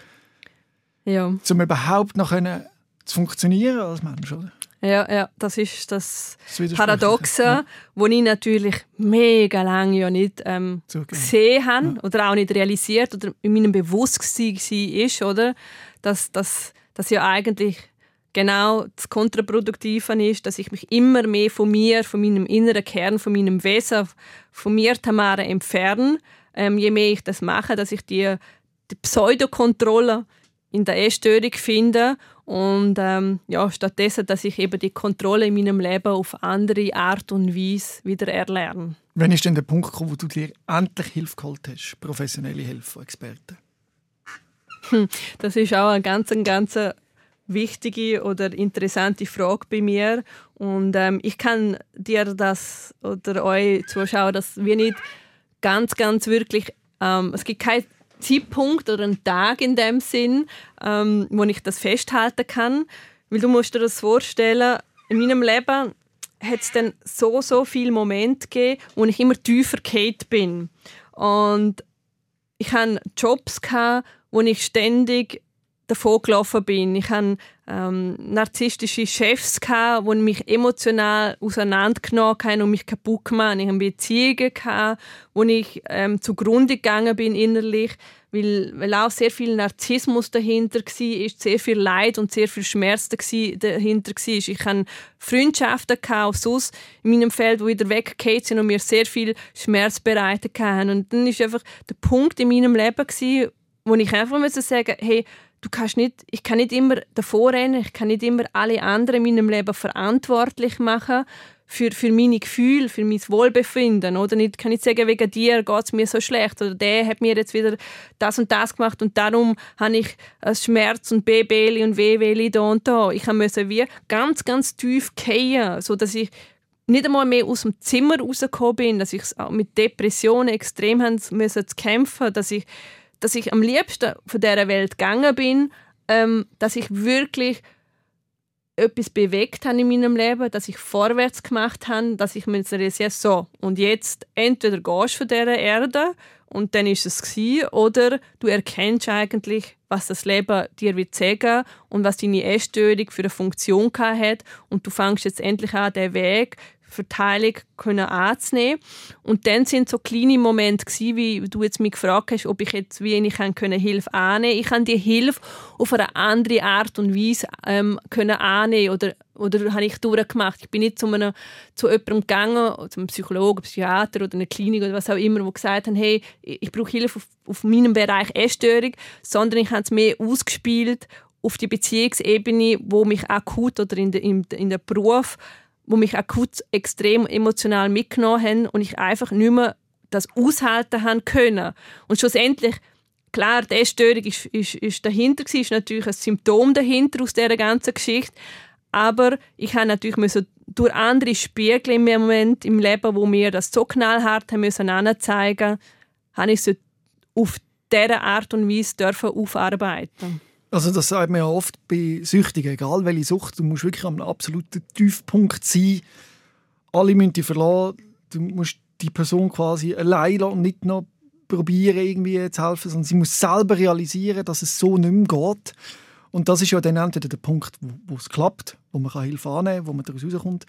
ja. um überhaupt noch können, zu funktionieren als Mensch, oder? Ja, ja, das ist das, das Paradoxe, ja. wo ich natürlich mega lange ja nicht ähm, gesehen habe ja. oder auch nicht realisiert oder in meinem Bewusstsein war, oder? Dass, dass, dass ja eigentlich genau das Kontraproduktive ist, dass ich mich immer mehr von mir, von meinem inneren Kern, von meinem Wesen, von mir, Tamara, entferne. Ähm, je mehr ich das mache, dass ich die, die Pseudokontrolle in der Essstörung finde und ähm, ja, stattdessen, dass ich eben die Kontrolle in meinem Leben auf andere Art und Weise wieder erlerne. Wann ist denn der Punkt gekommen, wo du dir endlich Hilfe geholt hast, professionelle Hilfe von Experten? Hm, das ist auch eine ganz, ganz wichtige oder interessante Frage bei mir. Und ähm, ich kann dir das oder euch Zuschauer das wie nicht ganz, ganz wirklich. Ähm, es gibt keinen Zeitpunkt oder einen Tag in dem Sinn, ähm, wo ich das festhalten kann. Weil du musst dir das vorstellen, in meinem Leben hat es dann so, so viele Momente gegeben, wo ich immer tiefer gefallen bin. Und ich hatte Jobs, gehabt, wo ich ständig davon gelaufen bin. Ich hatte ähm, narzisstische Chefs, die mich emotional auseinandergenommen haben und mich kaputt gemacht haben. Ich hatte Beziehungen, gehabt, wo ich ähm, zugrunde gegangen bin innerlich, weil, weil auch sehr viel Narzissmus dahinter war, sehr viel Leid und sehr viel Schmerz dahinter war. Ich hatte Freundschaften auch sonst in meinem Feld, die wieder weggekommen sind und mir sehr viel Schmerz bereitet haben. Und dann war einfach der Punkt in meinem Leben, wo ich einfach sagen hey, du kannst nicht, ich kann nicht immer davor rennen, ich kann nicht immer alle anderen in meinem Leben verantwortlich machen für, für meine Gefühle, für mein Wohlbefinden. Oder nicht, kann nicht sagen, wegen dir geht es mir so schlecht oder der hat mir jetzt wieder das und das gemacht und darum habe ich Schmerz und Babeli und Wehweli da und da. Ich musste wie ganz, ganz tief fallen, sodass ich nicht einmal mehr aus dem Zimmer rausgekommen bin, dass ich mit Depressionen extrem müssen zu kämpfen, dass ich dass ich am liebsten von dieser Welt gegangen bin, ähm, dass ich wirklich etwas bewegt habe in meinem Leben, dass ich vorwärts gemacht habe, dass ich mir realisiere, so, und jetzt entweder gehst du von dieser Erde und dann ist es gewesen, oder du erkennst eigentlich, was das Leben dir will sagen und was deine Essstörung für eine Funktion hat und du fängst jetzt endlich an, den Weg Verteilung können anzunehmen. Und dann sind so kleine Momente gewesen, wie du jetzt mich gefragt hast, ob ich jetzt ich können Hilfe annehmen. Ich kann die Hilfe auf eine andere Art und Weise ähm, können annehmen oder oder habe ich durchgemacht. Ich bin nicht zu, einem, zu jemandem gegangen, zum Psychologen, Psychiater oder einer Klinik oder was auch immer, wo gesagt haben, hey, ich brauche Hilfe auf, auf meinem Bereich Essstörung, sondern ich habe es mehr ausgespielt auf die Beziehungsebene, wo mich akut oder in der, in der Beruf wo mich akut extrem emotional mitgenommen haben und ich einfach nicht mehr das aushalten haben können. Und schlussendlich, klar, die Essstörung ist, ist, ist dahinter ist natürlich ein Symptom dahinter aus dieser ganzen Geschichte, aber ich habe natürlich müssen durch andere Spiegel im Moment im Leben, wo mir das so knallhart haben müssen anzeigen, habe ich es auf diese Art und Weise dürfen aufarbeiten. Also das sagt man ja oft bei Süchtigen, egal welche Sucht, du musst wirklich am absoluten Tiefpunkt sein. Alle müssen dich verlassen. Du musst die Person quasi allein lassen und nicht noch probieren, irgendwie zu helfen, sondern sie muss selber realisieren, dass es so nicht mehr geht. Und das ist ja dann entweder der Punkt, wo, wo es klappt, wo man Hilfe annehmen kann, wo man daraus rauskommt.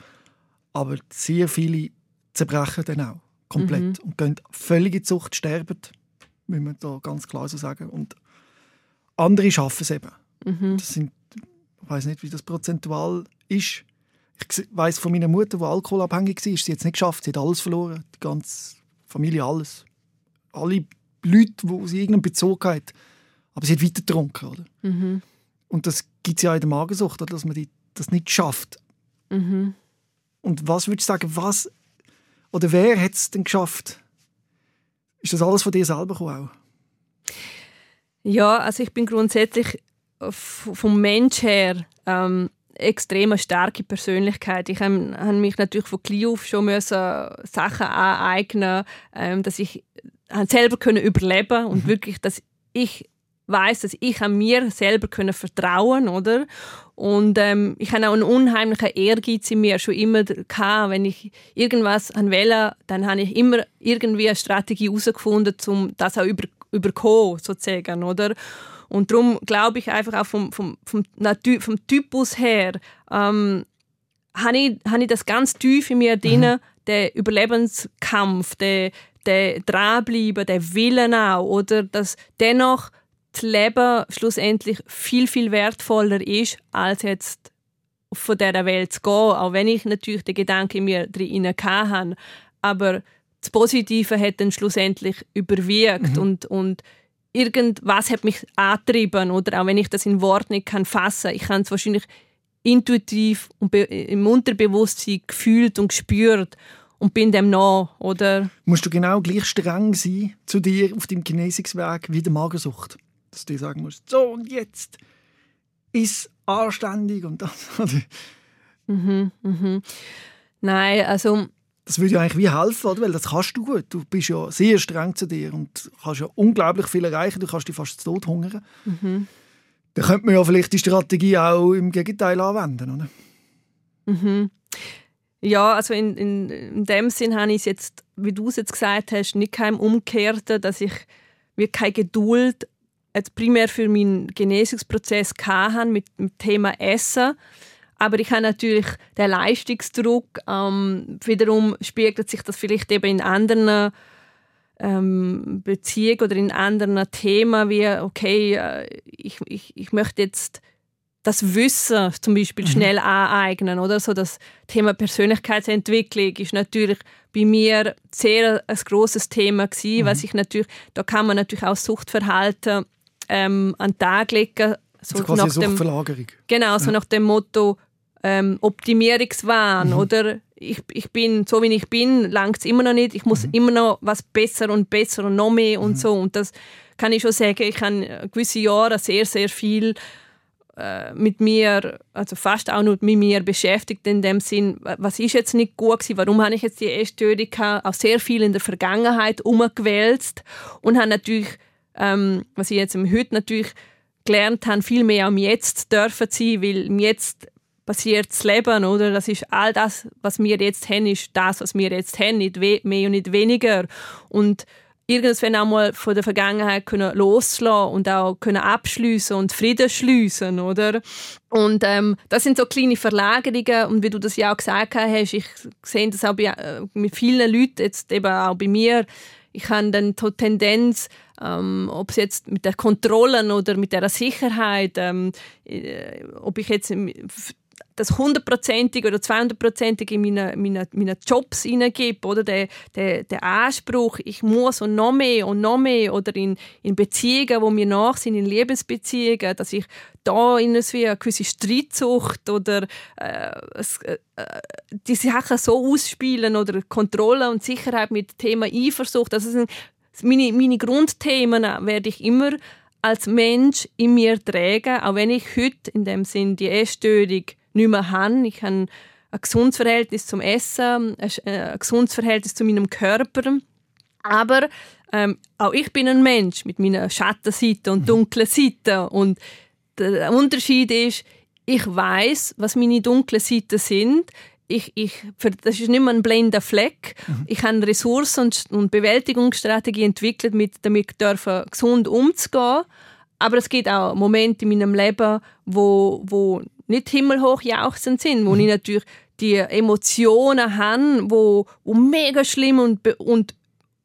Aber sehr viele zerbrechen dann auch komplett mhm. und gehen völlig in die Sucht, sterben, muss man da ganz klar so sagen. Und andere schaffen es eben. Mhm. Das sind, ich weiß nicht, wie das prozentual ist. Ich weiß von meiner Mutter, die alkoholabhängig war, sie hat es nicht geschafft. Sie hat alles verloren, die ganze Familie, alles. Alle Leute, die sie irgendeinen Bezug hat. Aber sie hat weiter getrunken. Oder? Mhm. Und das gibt es ja in der Magensucht, dass man die, das nicht schafft. Mhm. Und was würdest du sagen, was oder wer hat es denn geschafft? Ist das alles von dir selber gekommen? Auch? Ja, also ich bin grundsätzlich vom Mensch her ähm, extrem starke Persönlichkeit. Ich habe hab mich natürlich von klein auf schon müssen Sachen aneignen, ähm, dass ich selber können überleben und mhm. wirklich, dass ich weiß, dass ich an mir selber können vertrauen, oder? Und ähm, ich habe auch einen unheimlichen Ehrgeiz in mir schon immer gehabt. Wenn ich irgendwas wähle, dann habe ich immer irgendwie eine Strategie herausgefunden, um das auch über überkommen, sozusagen, oder? Und darum glaube ich einfach auch vom, vom, vom, vom Typus her, ähm, habe ich, hab ich das ganz tief in mir drin, mhm. der Überlebenskampf, der, der Dranbleiben, der Willen auch, oder? Dass dennoch das Leben schlussendlich viel, viel wertvoller ist, als jetzt von dieser Welt zu gehen. Auch wenn ich natürlich den Gedanken in mir drin hatte. Aber das Positive hat dann schlussendlich überwiegt. Mhm. Und, und irgendwas hat mich angetrieben oder auch wenn ich das in Wort nicht kann fassen, ich kann es wahrscheinlich intuitiv und im Unterbewusstsein gefühlt und gespürt und bin dem nach, oder? Musst du genau gleich streng sein zu dir auf dem Genesungsweg wie der Magersucht? Dass du dir sagen musst, so und jetzt ist anständig und das. mhm, mhm. Nein, also das würde ja eigentlich wie helfen, oder? weil das kannst du gut. Du bist ja sehr streng zu dir und kannst ja unglaublich viel erreichen. Du kannst dich fast zu Tod hungern. Mhm. Dann könnte man ja vielleicht die Strategie auch im Gegenteil anwenden, oder? Mhm. Ja, also in, in, in dem Sinn habe ich es jetzt, wie du es jetzt gesagt hast, nicht kein Umkehrten, dass ich wie keine Geduld jetzt primär für meinen Genesungsprozess hatte mit dem Thema Essen aber ich habe natürlich den Leistungsdruck. Ähm, wiederum spiegelt sich das vielleicht eben in anderen ähm, Beziehungen oder in anderen Themen, wie, okay, äh, ich, ich, ich möchte jetzt das Wissen zum Beispiel mhm. schnell aneignen, oder? So das Thema Persönlichkeitsentwicklung ist natürlich bei mir sehr ein großes Thema gewesen, mhm. was ich natürlich, da kann man natürlich auch Suchtverhalten ähm, an den Tag legen. So also quasi nach Suchtverlagerung. genau, so ja. nach dem Motto, ähm, Optimierungswahn mhm. oder ich, ich bin so wie ich bin, langt es immer noch nicht. Ich muss mhm. immer noch was besser und besser und noch mehr und mhm. so. Und das kann ich schon sagen. Ich habe gewisse Jahre sehr, sehr viel äh, mit mir, also fast auch nur mit mir beschäftigt in dem Sinn, was ist jetzt nicht gut gewesen, warum habe ich jetzt die Essstörung auch sehr viel in der Vergangenheit umgewälzt und habe natürlich, ähm, was ich jetzt heute natürlich gelernt habe, viel mehr am Jetzt dürfen sein, weil im Jetzt passiert das Leben, oder? Das ist all das, was wir jetzt haben, ist das, was wir jetzt haben, nicht mehr und nicht weniger. Und irgendwann auch mal von der Vergangenheit können loslassen und auch können abschließen und Frieden schließen, oder? Und ähm, das sind so kleine Verlagerungen und wie du das ja auch gesagt hast, ich sehe das auch bei, äh, mit vielen Leuten, jetzt eben auch bei mir, ich habe dann die Tendenz, ähm, ob es jetzt mit der Kontrolle oder mit der Sicherheit, ähm, äh, ob ich jetzt das hundertprozentig oder zweihundertprozentig in meine, meine, meine Jobs hineingebe, oder? Der, der, der Anspruch, ich muss und noch mehr und noch mehr, oder in, in Beziehungen, wo mir nach sind, in Lebensbeziehungen, dass ich da in eine gewisse Streitsucht oder äh, äh, die Sachen so ausspielen oder Kontrolle und Sicherheit mit Thema Eifersucht, das sind meine, meine Grundthemen werde ich immer als Mensch in mir tragen, auch wenn ich heute in dem Sinn die Essstörung nicht mehr habe. Ich habe ein gesundes Verhältnis zum Essen, ein äh, gesundes Verhältnis zu meinem Körper. Aber ähm, auch ich bin ein Mensch mit meiner Schattenseite und dunklen Seite. Und der Unterschied ist, ich weiß, was meine dunklen Seiten sind. Ich, ich, das ist nicht mehr ein blinder Fleck. Mhm. Ich habe Ressourcen und, und Bewältigungsstrategien entwickelt, mit, damit dürfen, gesund umzugehen. Aber es gibt auch Momente in meinem Leben, wo, wo nicht himmelhoch jauchzend sind, wo mhm. ich natürlich die Emotionen habe, wo, wo mega schlimm und, und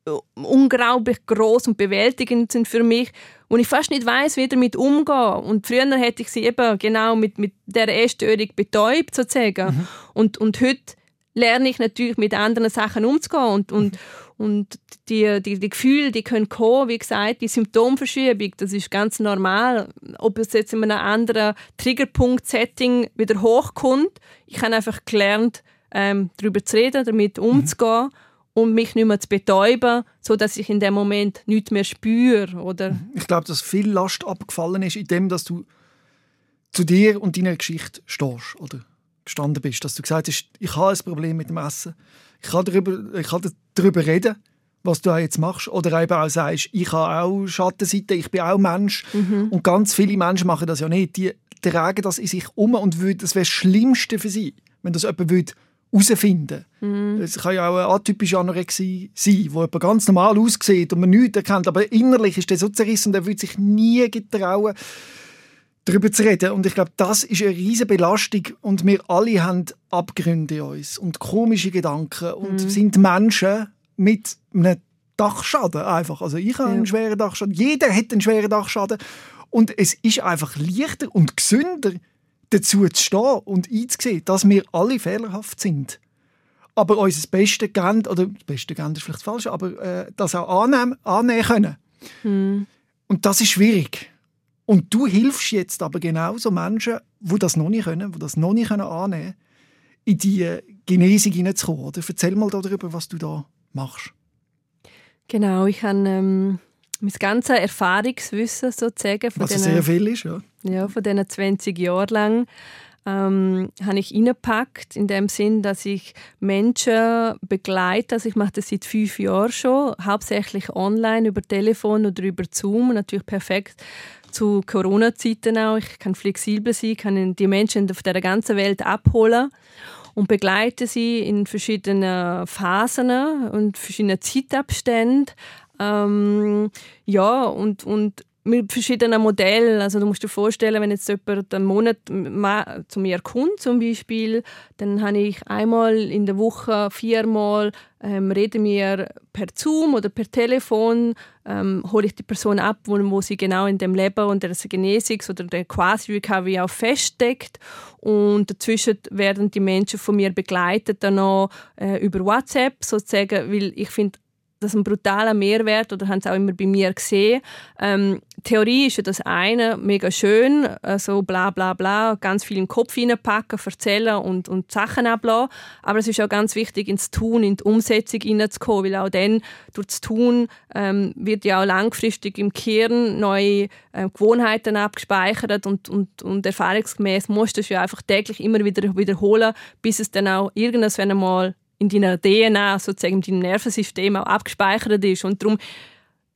äh, unglaublich groß und bewältigend sind für mich, wo ich fast nicht weiß, wie damit umgehen. Und früher hätte ich sie eben genau mit, mit der Essstörung betäubt sozusagen. Mhm. Und, und heute lerne ich natürlich mit anderen Sachen umzugehen und, und, mhm. Und die, die, die Gefühle, die können kommen, wie gesagt, die Symptomverschiebung, das ist ganz normal. Ob es jetzt in einem anderen Triggerpunkt-Setting wieder hochkommt, ich habe einfach gelernt, ähm, darüber zu reden, damit mhm. umzugehen mhm. und mich nicht mehr zu betäuben, sodass ich in dem Moment nichts mehr spüre. Oder? Ich glaube, dass viel Last abgefallen ist, indem dass du zu dir und deiner Geschichte stehst oder gestanden bist. Dass du gesagt hast, ich habe ein Problem mit dem Essen ich kann darüber, ich kann darüber reden, was du jetzt machst. Oder eben auch sagst, ich habe auch Schattenseiten, ich bin auch Mensch. Mhm. Und ganz viele Menschen machen das ja nicht. Die tragen das in sich um und würden, das wäre das Schlimmste für sie, wenn das jemand würde herausfinden mhm. Es kann ja auch eine atypische Anorexie sein, wo jemand ganz normal aussieht und man nichts erkennt, aber innerlich ist der so zerrissen, der würde sich nie getrauen, darüber zu reden. Und ich glaube, das ist eine riesige Belastung und wir alle haben Abgründe in uns und komische Gedanken und mhm. sind Menschen mit einem Dachschaden einfach. Also ich habe ja. einen schweren Dachschaden, jeder hat einen schweren Dachschaden und es ist einfach leichter und gesünder, dazu zu stehen und einzusehen, dass wir alle fehlerhaft sind. Aber uns das Beste geben, oder das Beste geben ist vielleicht falsch, aber äh, das auch annehmen, annehmen können. Mhm. Und das ist schwierig. Und du hilfst jetzt aber genauso Menschen, die das noch nicht können, die das noch nicht annehmen können, in die Genesung hineinzukommen. Oder? Erzähl mal darüber, was du da machst. Genau, ich habe ähm, mein ganzes Erfahrungswissen sozusagen von was denen, sehr viel ist, ja. Ja, von diesen 20 Jahren lang ähm, habe ich reingepackt, in dem Sinn, dass ich Menschen begleite. Also ich mache das seit fünf Jahren schon, hauptsächlich online, über Telefon oder über Zoom, natürlich perfekt zu Corona-Zeiten auch. Ich kann flexibel sein, kann die Menschen auf der ganzen Welt abholen und begleite sie in verschiedenen Phasen und verschiedenen Zeitabständen. Ähm, ja, und, und mit verschiedenen Modellen. Also du musst dir vorstellen, wenn jetzt jemand einen Monat zu mir kommt zum Beispiel, dann habe ich einmal in der Woche viermal ähm, reden wir per Zoom oder per Telefon, ähm, hole ich die Person ab, wo, wo sie genau in dem Leben und der Genesis oder der quasi Recovery auch feststeckt und dazwischen werden die Menschen von mir begleitet dann noch äh, über WhatsApp sozusagen, weil ich finde das ein brutaler Mehrwert oder haben es auch immer bei mir gesehen. Ähm, Theorie ist ja das eine, mega schön, so also bla bla bla, ganz viel in den Kopf hineinpacken, erzählen und, und Sachen ablassen. Aber es ist auch ganz wichtig, ins Tun, in die Umsetzung hineinzukommen, weil auch dann durch das Tun ähm, wird ja auch langfristig im Gehirn neue äh, Gewohnheiten abgespeichert und, und, und erfahrungsgemäß musst du es ja einfach täglich immer wieder wiederholen, bis es dann auch irgendwann einmal in deiner DNA, sozusagen in deinem Nervensystem auch abgespeichert ist. Und darum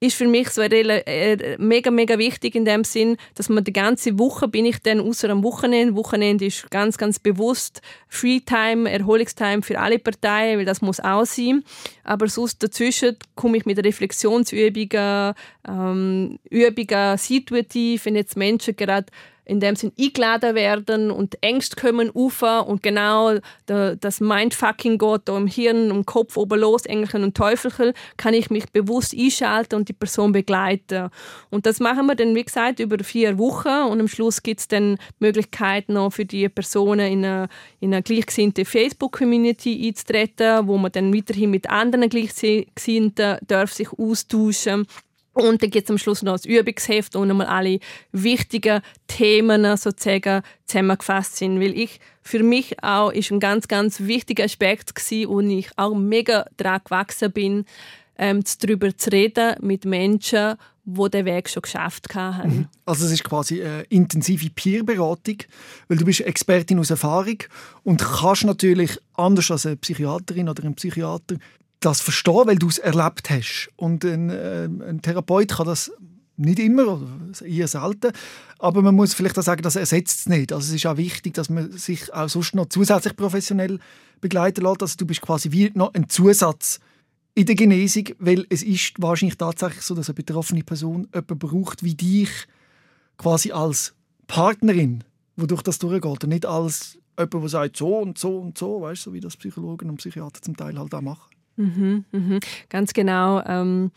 ist für mich so äh, mega, mega wichtig in dem Sinn, dass man die ganze Woche bin ich dann außer am Wochenende. Wochenende ist ganz, ganz bewusst Freetime, Erholungstime für alle Parteien, weil das muss auch sein. Aber sonst dazwischen komme ich mit Reflexionsübungen, ähm, Übungen situativ, wenn jetzt Menschen gerade in dem Sinn eingeladen werden und Ängste kommen auf. Und genau das Mindfucking geht da im Hirn, im Kopf oben los, Engelchen und Teufelchen, kann ich mich bewusst einschalten und die Person begleiten. Und das machen wir dann, wie gesagt, über vier Wochen. Und am Schluss gibt es dann Möglichkeiten noch für die Personen in eine, in eine gleichgesinnte Facebook-Community einzutreten, wo man dann weiterhin mit anderen Gleichgesinnten darf sich austauschen. darf und dann gibt es am Schluss noch das Übungsheft, wo nochmal alle wichtigen Themen sozusagen zusammengefasst sind. Weil ich, für mich auch, ist ein ganz, ganz wichtiger Aspekt gewesen, und ich auch mega daran gewachsen bin, ähm, darüber zu reden mit Menschen, die den Weg schon geschafft haben. Mhm. Also es ist quasi eine intensive Peerberatung, weil du bist Expertin aus Erfahrung und kannst natürlich anders als eine Psychiaterin oder ein Psychiater das verstehen, weil du es erlebt hast. Und ein, äh, ein, Therapeut kann das nicht immer eher selten, aber man muss vielleicht auch sagen, das ersetzt es nicht. Also es ist auch wichtig, dass man sich auch sonst noch zusätzlich professionell begleiten lässt. Also du bist quasi wie noch ein Zusatz in der Genesung, weil es ist wahrscheinlich tatsächlich so, dass eine betroffene Person jemanden braucht wie dich quasi als Partnerin, wodurch das durchgeht und nicht als jemand, der sagt so und so und so, weißt du, so wie das Psychologen und Psychiater zum Teil halt auch machen. Mhm, mhm. Ganz genau. Ähm,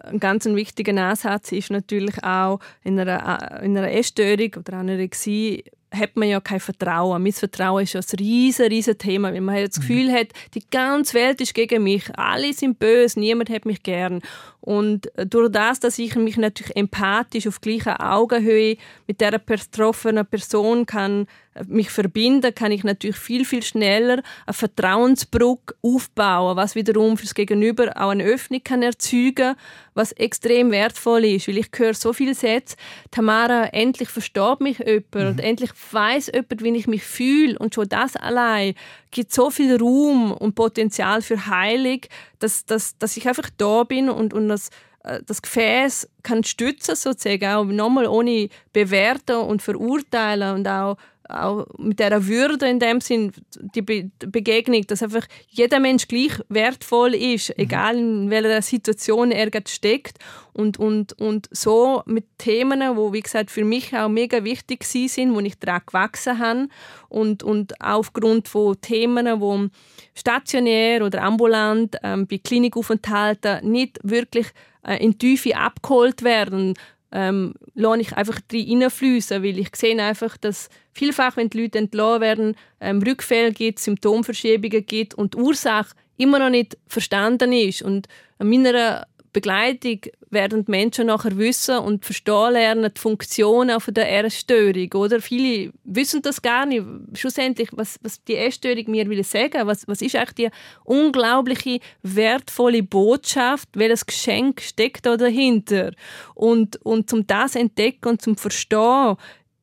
ein ganz wichtiger Ansatz ist natürlich auch in einer, in einer Essstörung oder Anorexie hat man ja kein Vertrauen. Missvertrauen ist ja ein riesen, riesen Thema, weil man das mhm. Gefühl hat, die ganze Welt ist gegen mich, alle sind böse, niemand hat mich gern. Und durch das, dass ich mich natürlich empathisch auf gleicher Augenhöhe mit der betroffenen Person kann mich verbinden, kann ich natürlich viel, viel schneller eine Vertrauensbrücke aufbauen, was wiederum fürs Gegenüber auch eine Öffnung kann erzeugen, was extrem wertvoll ist, weil ich höre so viele Sätze, Tamara, endlich versteht mich jemand, mhm. endlich weiß jemand, wie ich mich fühle und schon das allein gibt so viel Raum und Potenzial für Heilung, dass, dass, dass ich einfach da bin und, und das äh, das Gefäß kann stützen sozusagen auch nochmal ohne bewerten und verurteilen und auch auch mit dieser Würde in dem Sinn, die Be Begegnung, dass einfach jeder Mensch gleich wertvoll ist, mhm. egal in welcher Situation er gerade steckt. Und, und, und so mit Themen, wo wie gesagt für mich auch mega wichtig sind, wo ich daran gewachsen habe und, und aufgrund von Themen, wo stationär oder ambulant ähm, bei Klinikaufenthalten nicht wirklich äh, in die Tiefe abgeholt werden, ähm, lasse ich einfach reinfließen, weil ich sehe einfach, dass vielfach, wenn die Leute entlassen werden, ähm, Rückfälle gibt, Symptomverschiebungen gibt und die Ursache immer noch nicht verstanden ist. Und meiner Begleitung werden die Menschen nachher wissen und verstehen lernen die Funktionen von der Essstörung. Oder? Viele wissen das gar nicht. Schlussendlich, was, was die Essstörung mir will sagen, was, was ist eigentlich die unglaubliche, wertvolle Botschaft, welches Geschenk steckt da dahinter. Und, und zum das entdecken und zum Verstehen,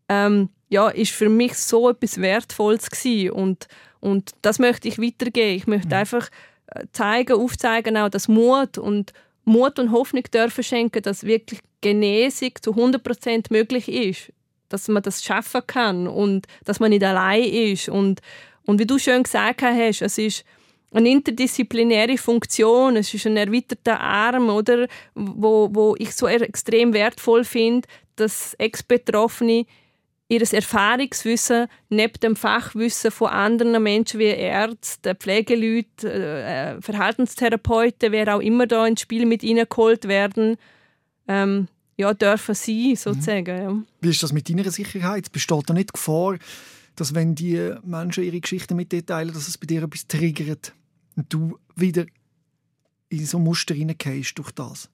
ähm, ja, ist für mich so etwas Wertvolles gewesen. Und, und das möchte ich weitergeben. Ich möchte mhm. einfach äh, zeigen, aufzeigen auch, dass Mut und Mut und Hoffnung dürfen schenken, dass wirklich Genesung zu 100% möglich ist, dass man das schaffen kann und dass man nicht allein ist. Und und wie du schön gesagt hast, es ist eine interdisziplinäre Funktion, es ist ein erweiterter Arm, oder, wo, wo ich so extrem wertvoll finde, dass Ex-Betroffene ihr Erfahrungswissen neben dem Fachwissen von anderen Menschen wie Ärzte, Pflegeleute, äh, Verhaltenstherapeuten, wer auch immer da ins Spiel mit reingeholt werden, ähm, ja, dürfen sein, sozusagen. Mhm. Wie ist das mit deiner Sicherheit? Besteht da nicht Gefahr, dass wenn die Menschen ihre Geschichten mit dir teilen, dass es bei dir etwas triggert und du wieder in so Muster hineingehst durch das?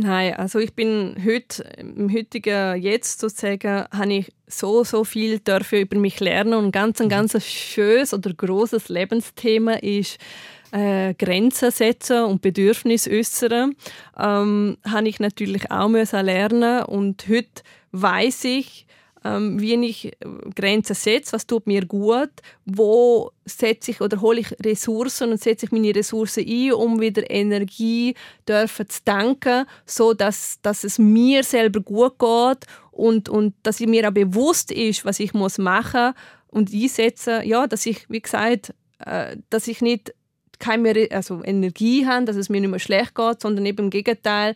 Nein, also ich bin heute, im heutigen Jetzt sozusagen, habe ich so, so viel dürfen über mich lernen und ganz, ein mhm. ganz schönes oder großes Lebensthema ist, äh, Grenzen setzen und Bedürfnisse äußern, ähm, habe ich natürlich auch müssen lernen und heute weiß ich, ähm, wie ich äh, Grenzen setze, was tut mir gut, wo setze ich oder hole ich Ressourcen und setze ich meine Ressourcen ein, um wieder Energie dürfen zu tanken, so dass, dass es mir selber gut geht und, und dass ich mir auch bewusst ist, was ich muss machen und einsetzen, ja, dass ich, wie gesagt, äh, dass ich nicht keine also Energie habe, dass es mir nicht mehr schlecht geht, sondern eben im Gegenteil,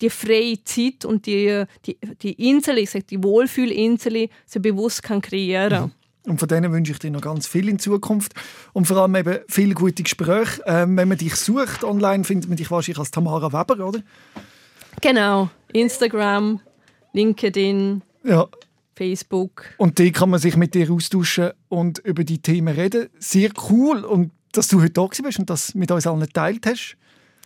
die freie Zeit und die, die, die Insel, ich sage die Wohlfühlinsel, so bewusst kann kreieren mhm. Und von denen wünsche ich dir noch ganz viel in Zukunft. Und vor allem eben viele gute Gespräche. Ähm, wenn man dich sucht online, findet man dich wahrscheinlich als Tamara Weber, oder? Genau. Instagram, LinkedIn, ja. Facebook. Und da kann man sich mit dir austauschen und über die Themen reden. Sehr cool. Und dass du heute da bist und das mit uns allen geteilt hast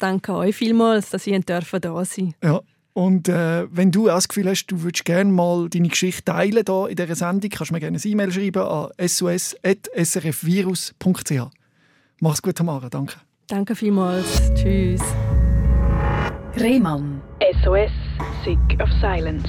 danke euch vielmals, dass ich da sein durfte. Ja. Und äh, wenn du auch das Gefühl hast, du würdest gerne mal deine Geschichte teilen hier in dieser Sendung, kannst du mir gerne eine E-Mail schreiben an sos.srfvirus.ch. Mach's gut, Tamara. Danke. Danke vielmals. Tschüss. Rehmann. SOS, Sick of Silence.